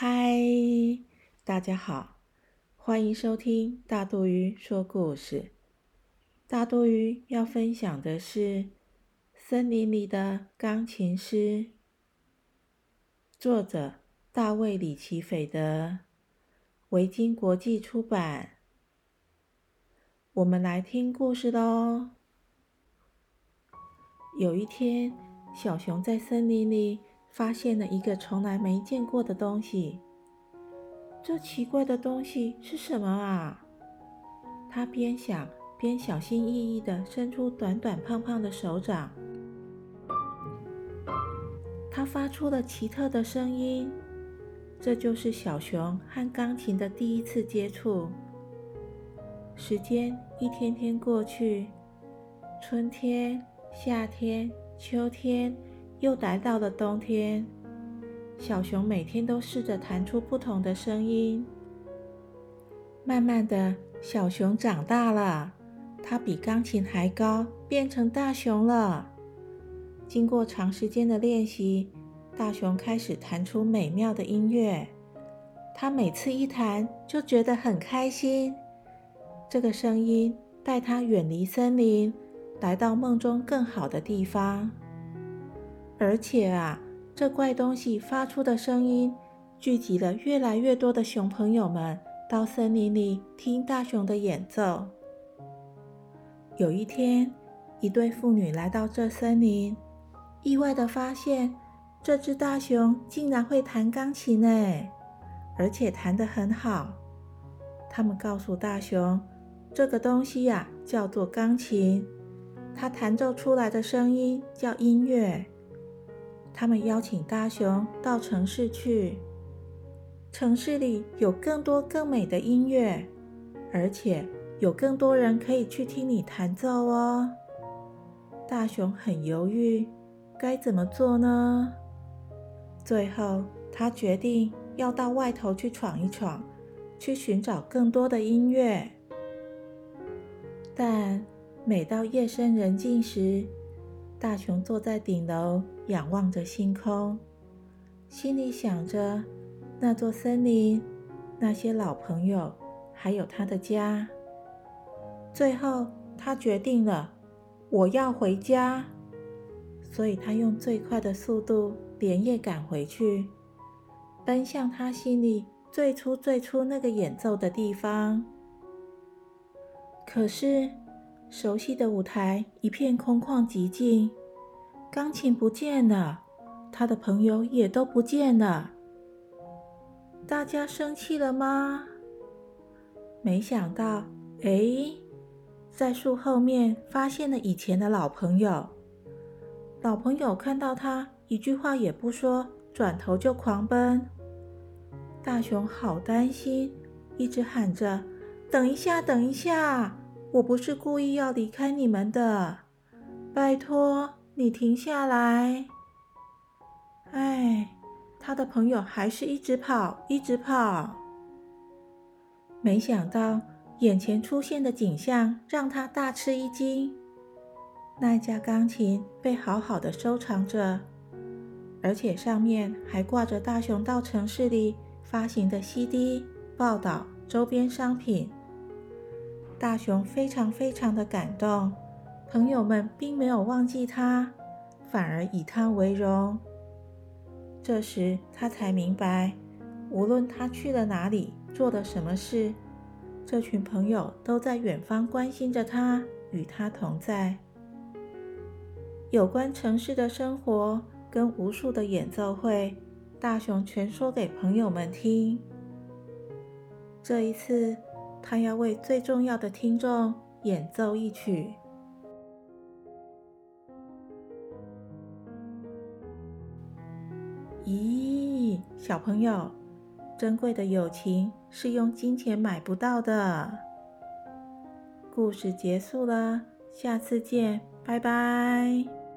嗨大家好，欢迎收听大肚鱼说故事。大肚鱼要分享的是《森林里的钢琴师》，作者大卫·李奇斐德，维京国际出版。我们来听故事喽。有一天，小熊在森林里发现了一个从来没见过的东西。这奇怪的东西是什么啊？他边想边小心翼翼地伸出短短胖胖的手掌。它发出了奇特的声音，这就是小熊和钢琴的第一次接触。时间一天天过去，春天、夏天、秋天，又来到了冬天。小熊每天都试着弹出不同的声音。慢慢的，小熊长大了，它比钢琴还高，变成大熊了。经过长时间的练习，大熊开始弹出美妙的音乐。它每次一弹，就觉得很开心。这个声音带它远离森林，来到梦中更好的地方。而且啊。这怪东西发出的声音，聚集了越来越多的熊朋友们到森林里听大熊的演奏。有一天，一对妇女来到这森林，意外的发现这只大熊竟然会弹钢琴呢，而且弹得很好。他们告诉大熊，这个东西呀叫做钢琴，它弹奏出来的声音叫音乐。他们邀请大熊到城市去，城市里有更多更美的音乐，而且有更多人可以去听你弹奏哦。大熊很犹豫，该怎么做呢？最后，他决定要到外头去闯一闯，去寻找更多的音乐。但每到夜深人静时，大熊坐在顶楼，仰望着星空，心里想着那座森林、那些老朋友，还有他的家。最后，他决定了，我要回家，所以他用最快的速度连夜赶回去，奔向他心里最初最初那个演奏的地方。可是。熟悉的舞台一片空旷寂静，钢琴不见了，他的朋友也都不见了。大家生气了吗？没想到，哎，在树后面发现了以前的老朋友。老朋友看到他，一句话也不说，转头就狂奔。大熊好担心，一直喊着：“等一下，等一下！”我不是故意要离开你们的，拜托你停下来！哎，他的朋友还是一直跑，一直跑。没想到眼前出现的景象让他大吃一惊。那架钢琴被好好的收藏着，而且上面还挂着大雄到城市里发行的 CD、报道、周边商品。大熊非常非常的感动，朋友们并没有忘记他，反而以他为荣。这时他才明白，无论他去了哪里，做了什么事，这群朋友都在远方关心着他，与他同在。有关城市的生活跟无数的演奏会，大熊全说给朋友们听。这一次。他要为最重要的听众演奏一曲。咦，小朋友，珍贵的友情是用金钱买不到的。故事结束了，下次见，拜拜。